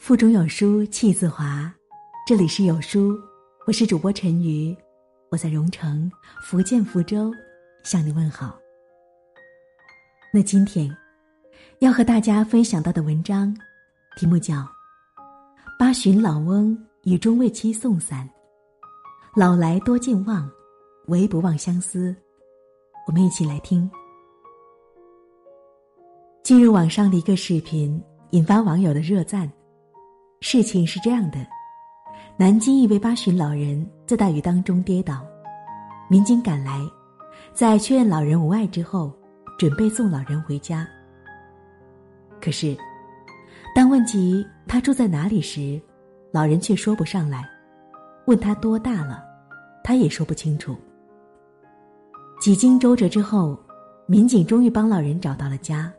腹中有书气自华，这里是有书，我是主播陈瑜，我在蓉城福建福州向你问好。那今天要和大家分享到的文章，题目叫《八旬老翁与中为妻送伞》，老来多健忘，唯不忘相思。我们一起来听。进入网上的一个视频，引发网友的热赞。事情是这样的：南京一位八旬老人在大雨当中跌倒，民警赶来，在确认老人无碍之后，准备送老人回家。可是，当问及他住在哪里时，老人却说不上来；问他多大了，他也说不清楚。几经周折之后，民警终于帮老人找到了家。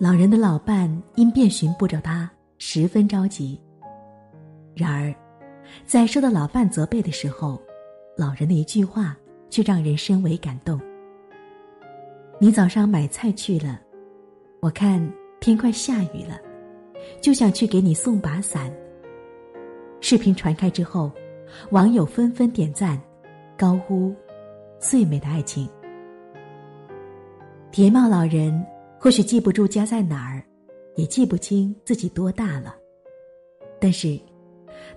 老人的老伴因遍寻不着他。十分着急。然而，在受到老伴责备的时候，老人的一句话却让人深为感动。你早上买菜去了，我看天快下雨了，就想去给你送把伞。视频传开之后，网友纷纷点赞，高呼“最美的爱情”。铁帽老人或许记不住家在哪儿。也记不清自己多大了，但是，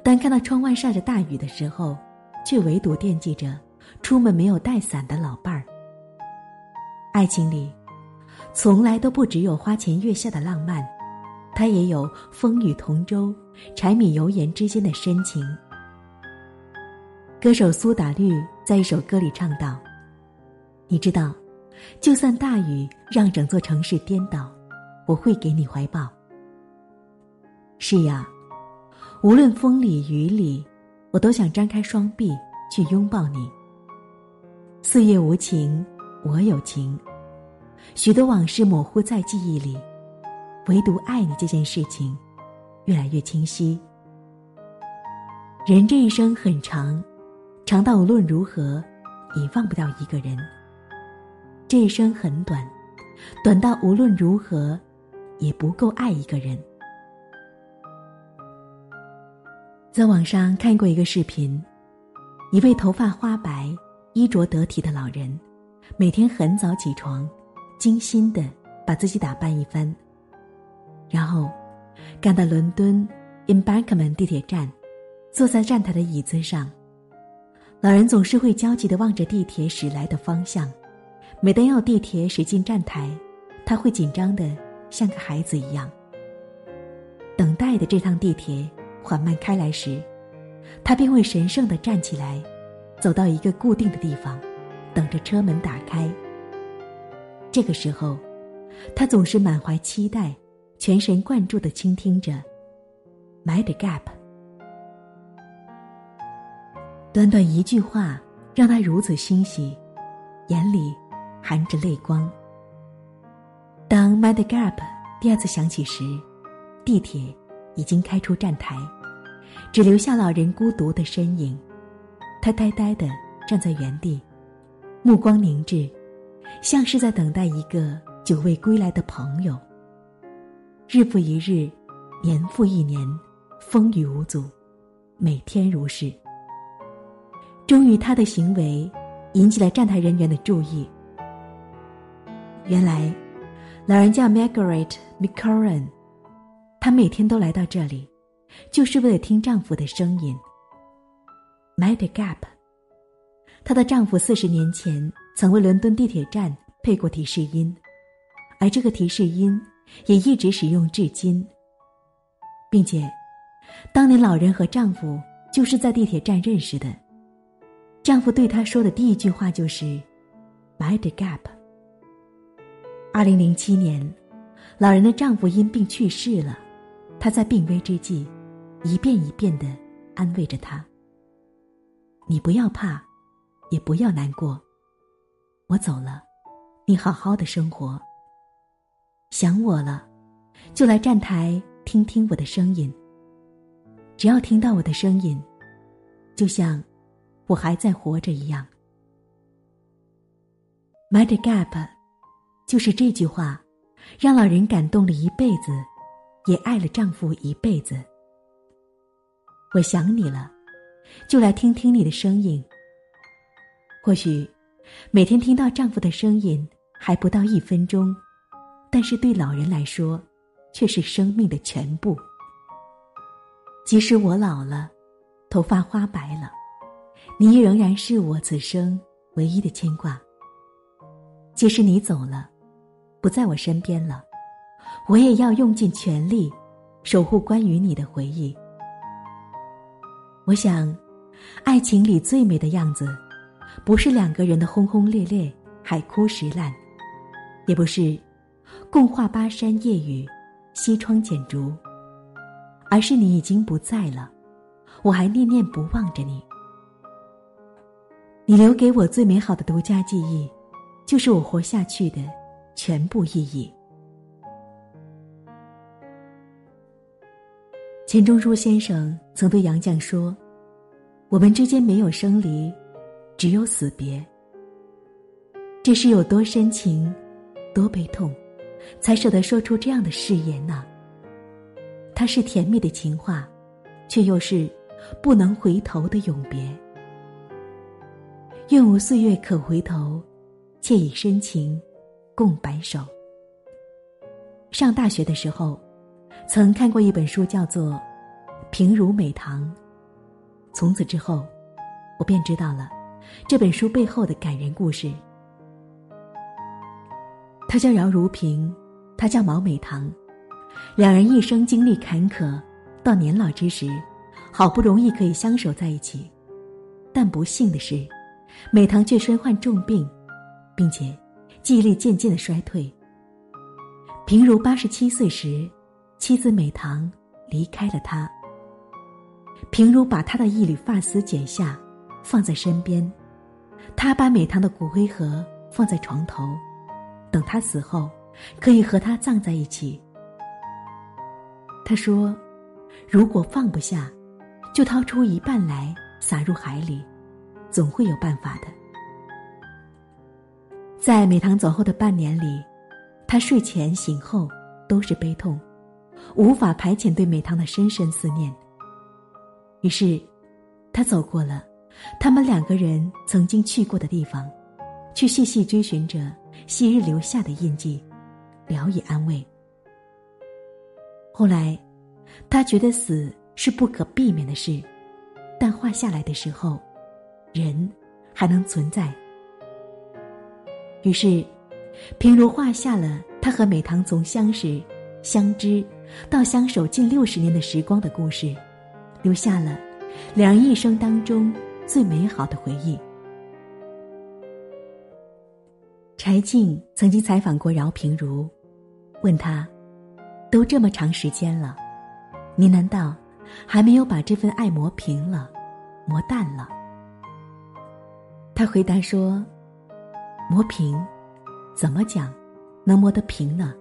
当看到窗外下着大雨的时候，却唯独惦记着出门没有带伞的老伴儿。爱情里，从来都不只有花前月下的浪漫，它也有风雨同舟、柴米油盐之间的深情。歌手苏打绿在一首歌里唱道：“你知道，就算大雨让整座城市颠倒。”我会给你怀抱。是呀，无论风里雨里，我都想张开双臂去拥抱你。岁月无情，我有情，许多往事模糊在记忆里，唯独爱你这件事情，越来越清晰。人这一生很长，长到无论如何，也忘不掉一个人。这一生很短，短到无论如何。也不够爱一个人。在网上看过一个视频，一位头发花白、衣着得体的老人，每天很早起床，精心的把自己打扮一番，然后赶到伦敦 Embankment 地铁站，坐在站台的椅子上。老人总是会焦急的望着地铁驶来的方向，每当要地铁驶进站台，他会紧张的。像个孩子一样，等待的这趟地铁缓慢开来时，他便会神圣的站起来，走到一个固定的地方，等着车门打开。这个时候，他总是满怀期待，全神贯注的倾听着《My the Gap》。短短一句话，让他如此欣喜，眼里含着泪光。当《Mad Gap》第二次响起时，地铁已经开出站台，只留下老人孤独的身影。他呆呆的站在原地，目光凝滞，像是在等待一个久未归来的朋友。日复一日，年复一年，风雨无阻，每天如是。终于，他的行为引起了站台人员的注意。原来。老人叫 Margaret McCurran，她每天都来到这里，就是为了听丈夫的声音。Mad Gap。她的丈夫四十年前曾为伦敦地铁站配过提示音，而这个提示音也一直使用至今。并且，当年老人和丈夫就是在地铁站认识的。丈夫对她说的第一句话就是：“Mad Gap。”二零零七年，老人的丈夫因病去世了，她在病危之际，一遍一遍的安慰着他：“你不要怕，也不要难过，我走了，你好好的生活。想我了，就来站台听听我的声音。只要听到我的声音，就像我还在活着一样。” Mad Gap。就是这句话，让老人感动了一辈子，也爱了丈夫一辈子。我想你了，就来听听你的声音。或许，每天听到丈夫的声音还不到一分钟，但是对老人来说，却是生命的全部。即使我老了，头发花白了，你仍然是我此生唯一的牵挂。即使你走了，不在我身边了，我也要用尽全力，守护关于你的回忆。我想，爱情里最美的样子。不是两个人的轰轰烈烈、海枯石烂，也不是共话巴山夜雨、西窗剪烛，而是你已经不在了，我还念念不忘着你。你留给我最美好的独家记忆，就是我活下去的全部意义。钱钟书先生曾对杨绛说：“我们之间没有生离。”只有死别，这是有多深情，多悲痛，才舍得说出这样的誓言呢？它是甜蜜的情话，却又是不能回头的永别。愿无岁月可回头，且以深情共白首。上大学的时候，曾看过一本书，叫做《平如美棠》。从此之后，我便知道了。这本书背后的感人故事。她叫姚如萍，他叫毛美棠，两人一生经历坎坷，到年老之时，好不容易可以相守在一起，但不幸的是，美棠却身患重病，并且记忆力渐渐的衰退。平如八十七岁时，妻子美棠离开了他。平如把他的一缕发丝剪下。放在身边，他把美棠的骨灰盒放在床头，等他死后，可以和他葬在一起。他说：“如果放不下，就掏出一半来撒入海里，总会有办法的。”在美棠走后的半年里，他睡前醒后都是悲痛，无法排遣对美棠的深深思念。于是，他走过了。他们两个人曾经去过的地方，去细细追寻着昔日留下的印记，聊以安慰。后来，他觉得死是不可避免的事，但画下来的时候，人还能存在。于是，平如画下了他和美棠从相识、相知到相守近六十年的时光的故事，留下了两人一生当中。最美好的回忆。柴静曾经采访过饶平如，问他：“都这么长时间了，你难道还没有把这份爱磨平了、磨淡了？”他回答说：“磨平，怎么讲，能磨得平呢？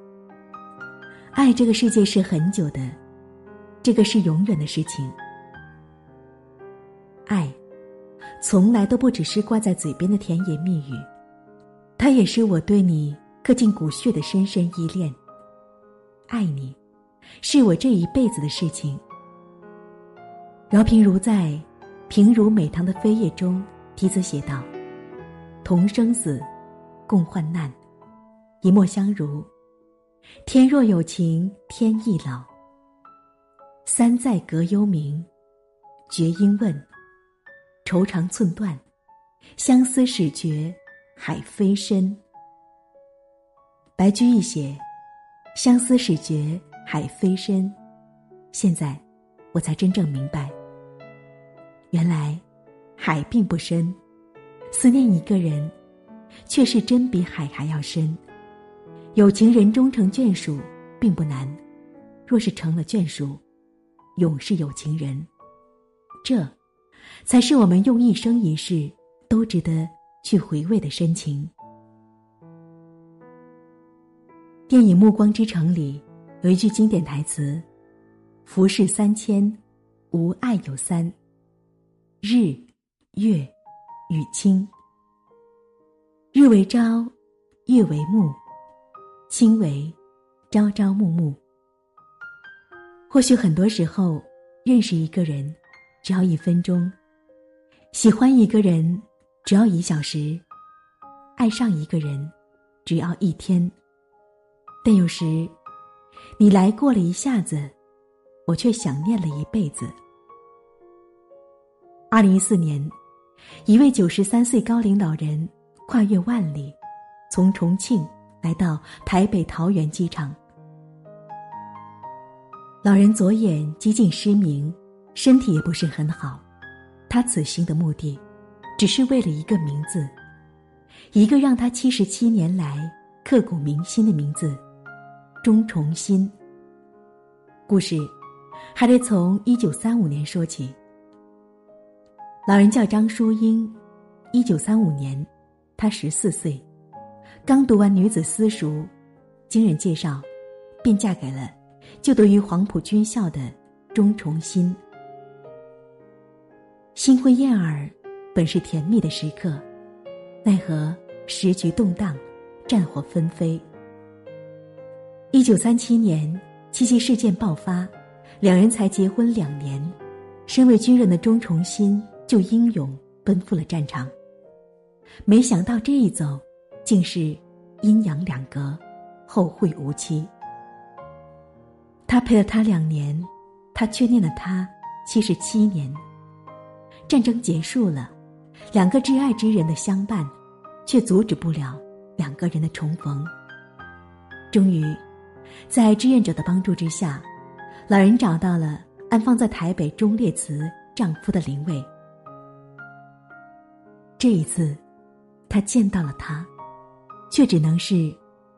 爱这个世界是很久的，这个是永远的事情。爱。”从来都不只是挂在嘴边的甜言蜜语，它也是我对你刻进骨血的深深依恋。爱你，是我这一辈子的事情。饶平如在《平如美棠的飞叶》中题词写道：“同生死，共患难，一莫相如。天若有情天亦老。三载隔幽冥，绝音问。”愁肠寸断，相思始觉海非深。白居易写：“相思始觉海非深。”现在，我才真正明白，原来海并不深，思念一个人，却是真比海还要深。有情人终成眷属并不难，若是成了眷属，永是有情人。这。才是我们用一生一世都值得去回味的深情。电影《暮光之城》里有一句经典台词：“浮世三千，无爱有三。日、月、与卿。日为朝，月为暮，卿为朝朝暮暮。或许很多时候，认识一个人只要一分钟，喜欢一个人只要一小时，爱上一个人只要一天。但有时，你来过了一下子，我却想念了一辈子。二零一四年，一位九十三岁高龄老人跨越万里，从重庆来到台北桃园机场。老人左眼几近失明，身体也不是很好。他此行的目的，只是为了一个名字，一个让他七十七年来刻骨铭心的名字——钟崇新。故事还得从一九三五年说起。老人叫张淑英，一九三五年，她十四岁，刚读完女子私塾，经人介绍，便嫁给了。就读于黄埔军校的钟崇新，新婚燕尔，本是甜蜜的时刻，奈何时局动荡，战火纷飞。一九三七年七七事件爆发，两人才结婚两年，身为军人的钟崇新就英勇奔赴了战场。没想到这一走，竟是阴阳两隔，后会无期。他陪了他两年，他却念了他七十七年。战争结束了，两个挚爱之人的相伴，却阻止不了两个人的重逢。终于，在志愿者的帮助之下，老人找到了安放在台北忠烈祠丈夫的灵位。这一次，他见到了他，却只能是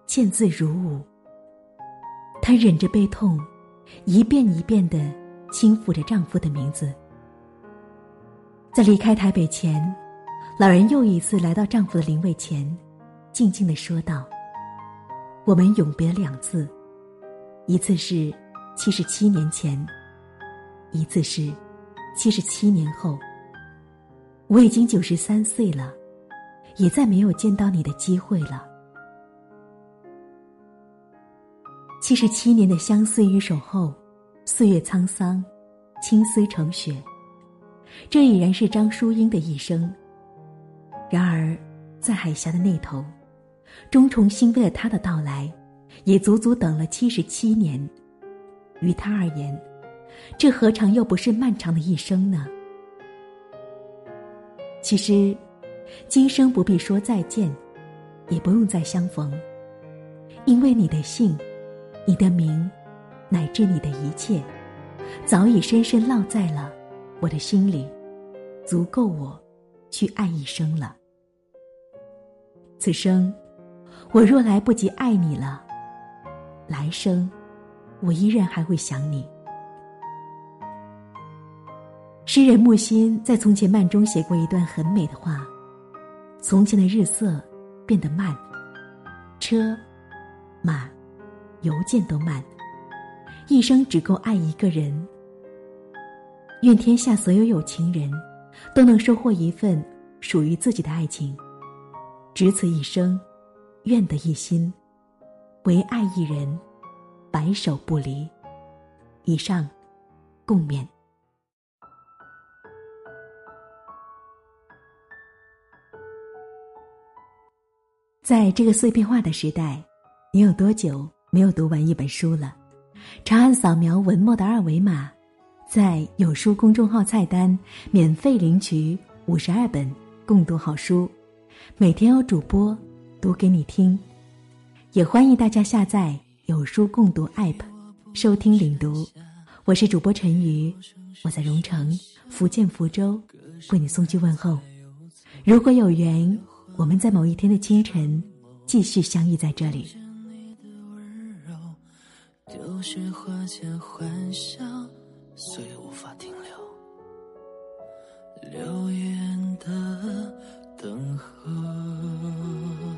见字如晤。她忍着悲痛，一遍一遍的轻抚着丈夫的名字。在离开台北前，老人又一次来到丈夫的灵位前，静静的说道：“我们永别两次，一次是七十七年前，一次是七十七年后。我已经九十三岁了，也再没有见到你的机会了。”七十七年的相思与守候，岁月沧桑，青丝成雪。这已然是张淑英的一生。然而，在海峡的那头，钟崇新为了他的到来，也足足等了七十七年。于他而言，这何尝又不是漫长的一生呢？其实，今生不必说再见，也不用再相逢，因为你的姓。你的名，乃至你的一切，早已深深烙在了我的心里，足够我去爱一生了。此生，我若来不及爱你了，来生，我依然还会想你。诗人木心在《从前慢》中写过一段很美的话：从前的日色变得慢，车，马。邮件都慢，一生只够爱一个人。愿天下所有有情人，都能收获一份属于自己的爱情。只此一生，愿得一心，唯爱一人，白首不离。以上，共勉。在这个碎片化的时代，你有多久？没有读完一本书了，长按扫描文末的二维码，在有书公众号菜单免费领取五十二本共读好书，每天有主播读给你听，也欢迎大家下载有书共读 App 收听领读。我是主播陈瑜，我在蓉城福建福州为你送去问候。如果有缘，我们在某一天的清晨继续相遇在这里。流言的等候。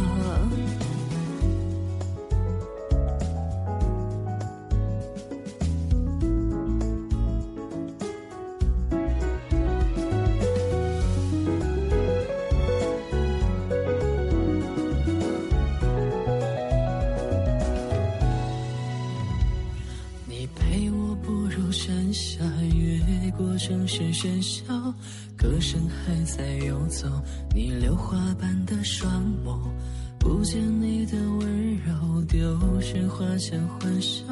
呀。城市喧嚣，歌声还在游走。你榴花般的双眸，不见你的温柔，丢失花前欢笑。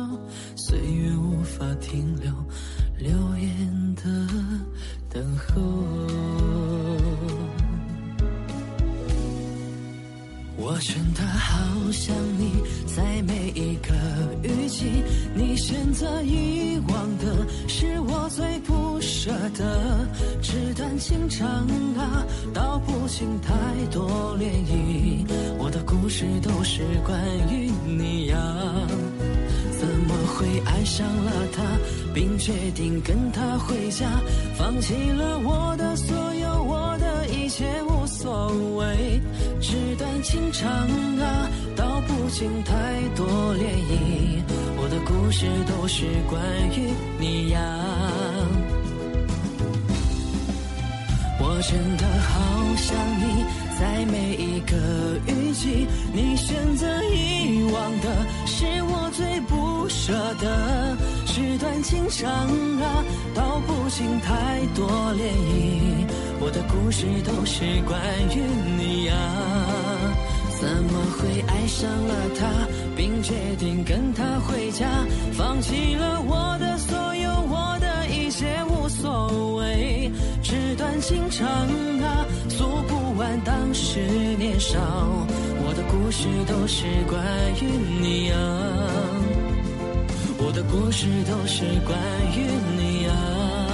岁月无法停留，流言的等候。我真的好想你，在每一个雨季，你选择遗忘的是我最不。舍得，纸短情长啊，道不尽太多涟漪。我的故事都是关于你呀，怎么会爱上了他，并决定跟他回家，放弃了我的所有，我的一切无所谓。纸短情长啊，道不尽太多涟漪。我的故事都是关于你呀。我真的好想你，在每一个雨季，你选择遗忘的是我最不舍的。纸短情长啊，道不尽太多涟漪。我的故事都是关于你呀，怎么会爱上了他，并决定跟他回家，放弃了我的所有，所谓。纸短情长啊，诉不完当时年少。我的故事都是关于你啊，我的故事都是关于你啊。